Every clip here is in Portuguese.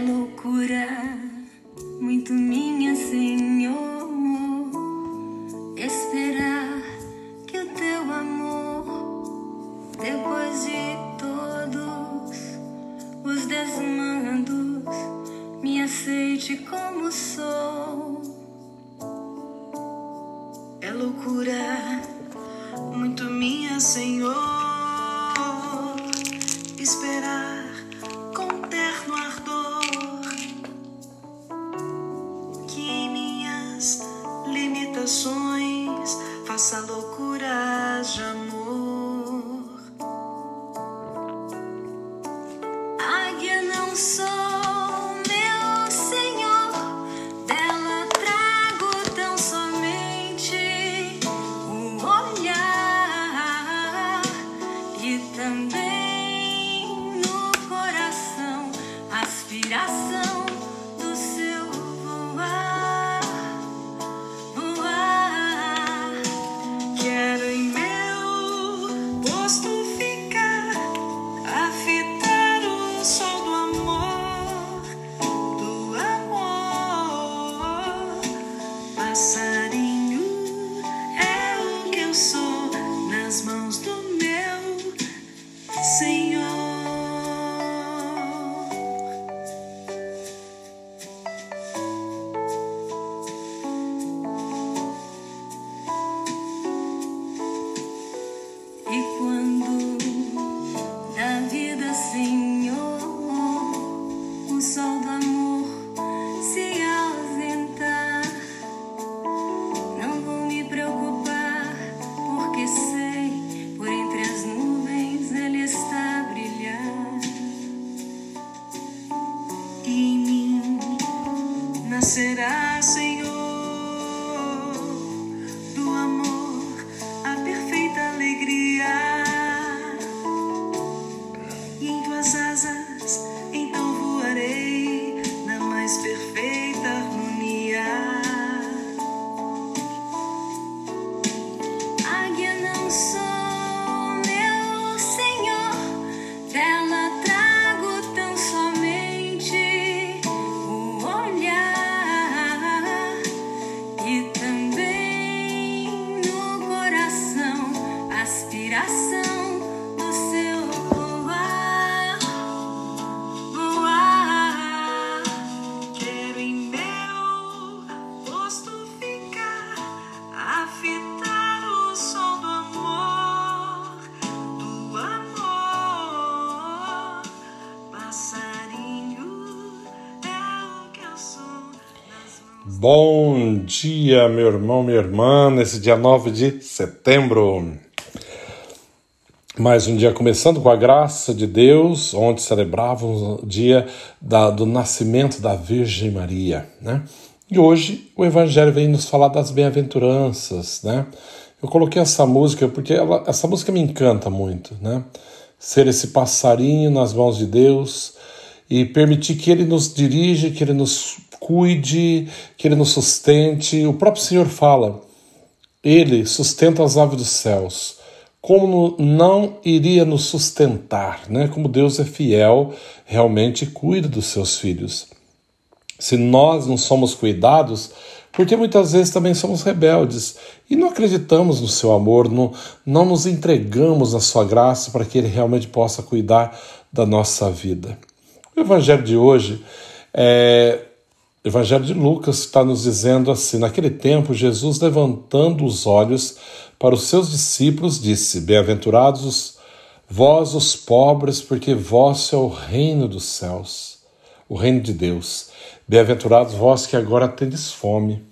loucura, muito minha, Senhor, esperar que o teu amor, depois de todos os desmandos, me aceite como sou. É loucura, muito minha, Senhor, limitações faça Senhor. Bom dia, meu irmão, minha irmã, nesse dia 9 de setembro. Mais um dia começando com a graça de Deus, onde celebrávamos o dia da- do nascimento da Virgem Maria, né? E hoje o Evangelho vem nos falar das bem-aventuranças, né? Eu coloquei essa música porque ela- essa música me encanta muito, né? Ser esse passarinho nas mãos de Deus e permitir que Ele nos dirija, que Ele nos cuide, que Ele nos sustente. O próprio Senhor fala, Ele sustenta as aves dos céus. Como não iria nos sustentar, né? Como Deus é fiel, realmente cuida dos seus filhos. Se nós não somos cuidados, porque muitas vezes também somos rebeldes e não acreditamos no seu amor, não, não nos entregamos na sua graça para que ele realmente possa cuidar da nossa vida. O evangelho de hoje é Evangelho de Lucas está nos dizendo assim: naquele tempo, Jesus, levantando os olhos para os seus discípulos, disse: Bem-aventurados os- vós, os pobres, porque vosso é o reino dos céus, o reino de Deus. Bem-aventurados vós que agora tendes fome,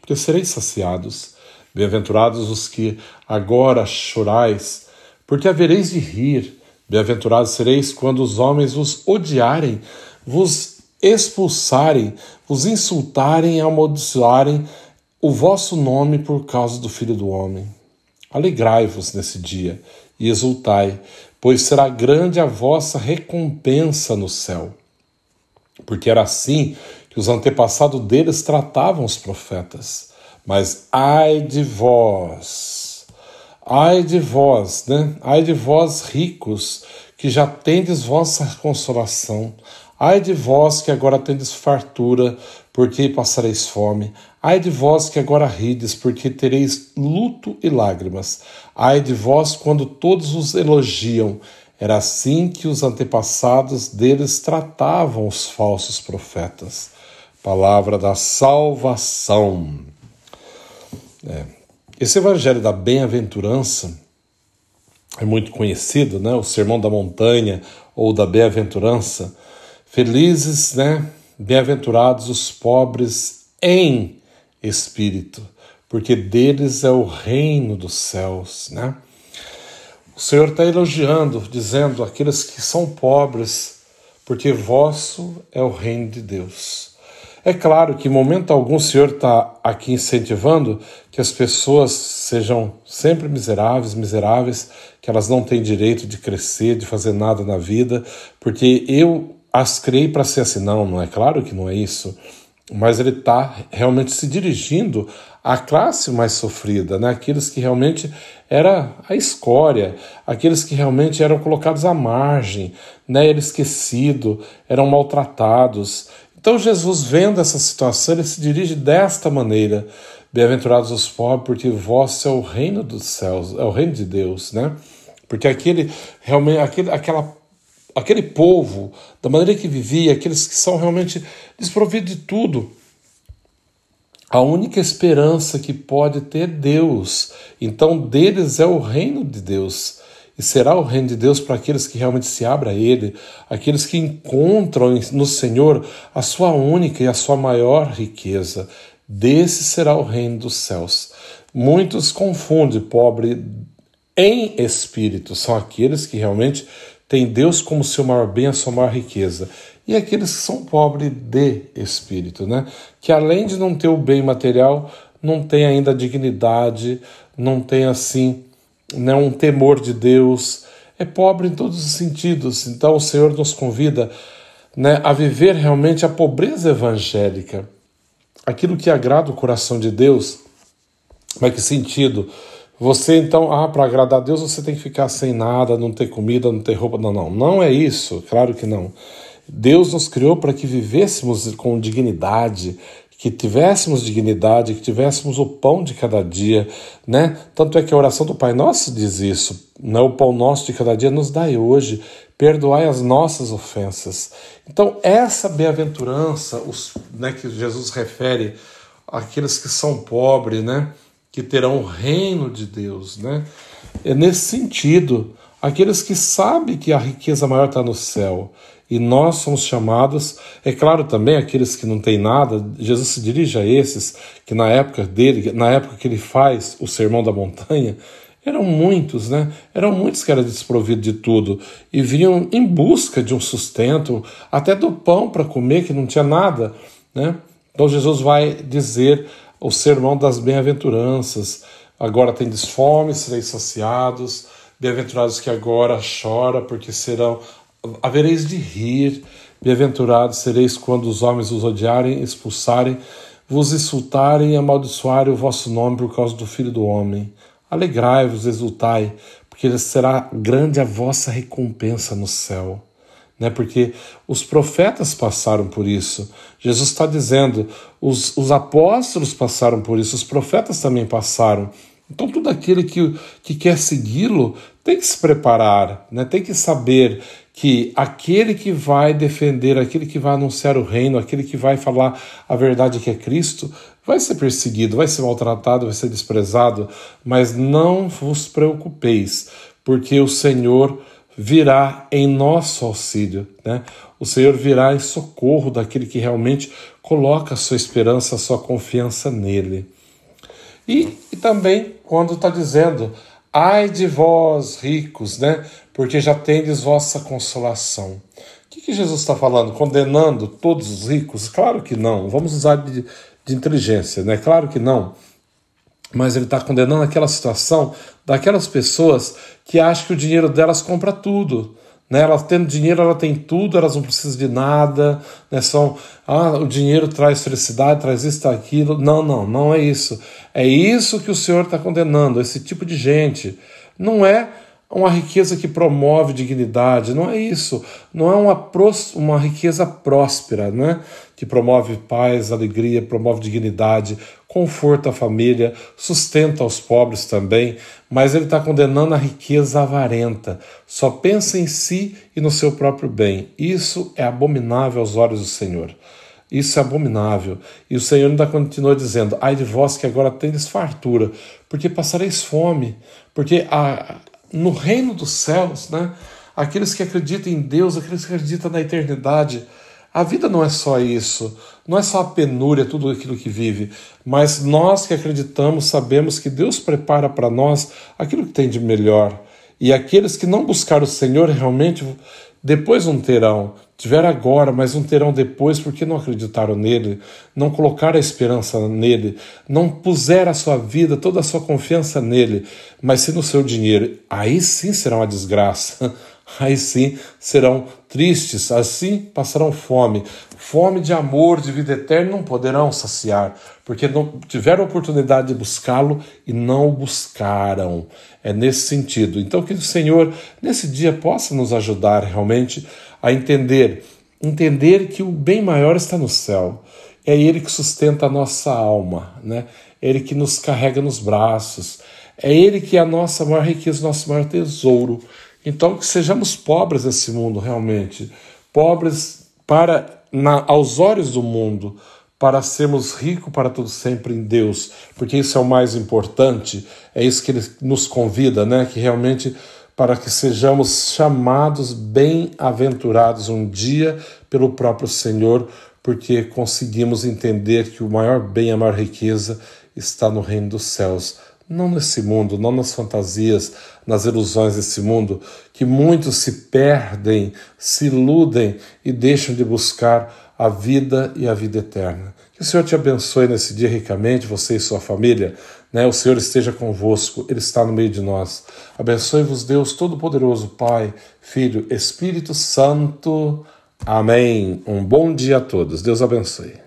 porque sereis saciados. Bem-aventurados os que agora chorais, porque havereis de rir. Bem-aventurados sereis quando os homens vos odiarem, vos expulsarem, vos insultarem e amaldiçoarem o vosso nome por causa do Filho do Homem. Alegrai-vos nesse dia e exultai, pois será grande a vossa recompensa no céu. Porque era assim que os antepassados deles tratavam os profetas. Mas ai de vós, ai de vós, né? Ai de vós ricos, que já tendes vossa consolação. Ai de vós que agora tendes fartura, porque passareis fome. Ai de vós que agora rides, porque tereis luto e lágrimas. Ai de vós quando todos os elogiam. Era assim que os antepassados deles tratavam os falsos profetas. Palavra da salvação. É. Esse evangelho da bem-aventurança é muito conhecido, né? O Sermão da Montanha ou da Bem-aventurança. Felizes, né? Bem-aventurados os pobres em espírito, porque deles é o reino dos céus, né? O Senhor está elogiando, dizendo aqueles que são pobres, porque vosso é o reino de Deus. É claro que em momento algum o Senhor está aqui incentivando que as pessoas sejam sempre miseráveis, miseráveis, que elas não têm direito de crescer, de fazer nada na vida, porque eu as criei para ser assim. Não, não é claro que não é isso. Mas ele está realmente se dirigindo à classe mais sofrida, né? aqueles que realmente era a escória, aqueles que realmente eram colocados à margem, né? era esquecido, eram maltratados. Então Jesus, vendo essa situação, ele se dirige desta maneira: Bem-aventurados os pobres, porque vosso é o reino dos céus, é o reino de Deus, né? Porque aquele realmente aquele, aquela aquele povo, da maneira que vivia, aqueles que são realmente desprovidos de tudo, a única esperança que pode ter é Deus. Então, deles é o reino de Deus. E será o reino de Deus para aqueles que realmente se abrem a Ele, aqueles que encontram no Senhor a sua única e a sua maior riqueza. Desse será o reino dos céus. Muitos confundem pobre em espírito, são aqueles que realmente têm Deus como seu maior bem, a sua maior riqueza. E aqueles que são pobres de espírito, né? Que além de não ter o bem material, não tem ainda a dignidade, não tem assim né, um temor de Deus, é pobre em todos os sentidos. Então o Senhor nos convida né, a viver realmente a pobreza evangélica, aquilo que agrada o coração de Deus. Mas que sentido? Você então, ah, para agradar a Deus você tem que ficar sem nada, não ter comida, não ter roupa. Não, não, não é isso, claro que não. Deus nos criou para que vivêssemos com dignidade, que tivéssemos dignidade, que tivéssemos o pão de cada dia, né? Tanto é que a oração do Pai Nosso diz isso, né? O pão nosso de cada dia nos dai hoje, perdoai as nossas ofensas. Então, essa bem-aventurança, né, que Jesus refere àqueles que são pobres, né? Que terão o reino de Deus, né? É nesse sentido, aqueles que sabem que a riqueza maior está no céu e nós somos chamados, é claro também aqueles que não têm nada, Jesus se dirige a esses que na época dele, na época que ele faz o sermão da montanha, eram muitos, né? Eram muitos que eram desprovidos de tudo e vinham em busca de um sustento, até do pão para comer, que não tinha nada, né? Então Jesus vai dizer o sermão das bem-aventuranças. Agora tendes fome, sereis saciados. Bem-aventurados que agora chora, porque serão havereis de rir, bem-aventurados sereis quando os homens os odiarem, expulsarem, vos insultarem e amaldiçoarem o vosso nome por causa do Filho do Homem. Alegrai-vos, exultai, porque será grande a vossa recompensa no céu. Né? Porque os profetas passaram por isso. Jesus está dizendo, os, os apóstolos passaram por isso, os profetas também passaram. Então, todo aquele que, que quer segui-lo tem que se preparar, né? tem que saber que aquele que vai defender, aquele que vai anunciar o reino, aquele que vai falar a verdade que é Cristo, vai ser perseguido, vai ser maltratado, vai ser desprezado, mas não vos preocupeis, porque o Senhor virá em nosso auxílio, né? O Senhor virá em socorro daquele que realmente coloca a sua esperança, a sua confiança nele. E, e também quando está dizendo, ai de vós ricos, né? porque já tendes vossa consolação. O que, que Jesus está falando? Condenando todos os ricos? Claro que não. Vamos usar de, de inteligência, né? Claro que não. Mas ele está condenando aquela situação daquelas pessoas que acham que o dinheiro delas compra tudo. Né? Elas tendo dinheiro, ela tem tudo, elas não precisam de nada, né? São, ah, o dinheiro traz felicidade, traz isso, aquilo. Não, não, não é isso. É isso que o Senhor está condenando, esse tipo de gente. Não é uma riqueza que promove dignidade, não é isso. Não é uma, uma riqueza próspera, né? que promove paz, alegria, promove dignidade, conforta a família, sustenta os pobres também, mas ele está condenando a riqueza avarenta. Só pensa em si e no seu próprio bem. Isso é abominável aos olhos do Senhor. Isso é abominável. E o Senhor ainda continua dizendo: Ai de vós que agora tendes fartura, porque passareis fome, porque a, no reino dos céus, né, aqueles que acreditam em Deus, aqueles que acreditam na eternidade, a vida não é só isso, não é só a penúria, tudo aquilo que vive, mas nós que acreditamos sabemos que Deus prepara para nós aquilo que tem de melhor. E aqueles que não buscaram o Senhor realmente depois não terão. Tiveram agora, mas não terão depois porque não acreditaram nele, não colocaram a esperança nele, não puseram a sua vida, toda a sua confiança nele, mas sim no seu dinheiro. Aí sim será uma desgraça. Aí sim serão tristes, assim passarão fome. Fome de amor, de vida eterna, não poderão saciar, porque não tiveram oportunidade de buscá-lo e não o buscaram. É nesse sentido. Então, que o Senhor, nesse dia, possa nos ajudar realmente a entender, entender que o bem maior está no céu. É Ele que sustenta a nossa alma, né? É Ele que nos carrega nos braços. É Ele que é a nossa maior riqueza, nosso maior tesouro. Então, que sejamos pobres nesse mundo, realmente. Pobres para, na, aos olhos do mundo, para sermos ricos para tudo sempre em Deus, porque isso é o mais importante, é isso que ele nos convida, né? Que realmente para que sejamos chamados bem-aventurados um dia pelo próprio Senhor, porque conseguimos entender que o maior bem, a maior riqueza está no reino dos céus não nesse mundo, não nas fantasias, nas ilusões desse mundo, que muitos se perdem, se iludem e deixam de buscar a vida e a vida eterna. Que o Senhor te abençoe nesse dia ricamente, você e sua família. Né? O Senhor esteja convosco, Ele está no meio de nós. Abençoe-vos, Deus Todo-Poderoso, Pai, Filho, Espírito Santo. Amém. Um bom dia a todos. Deus abençoe.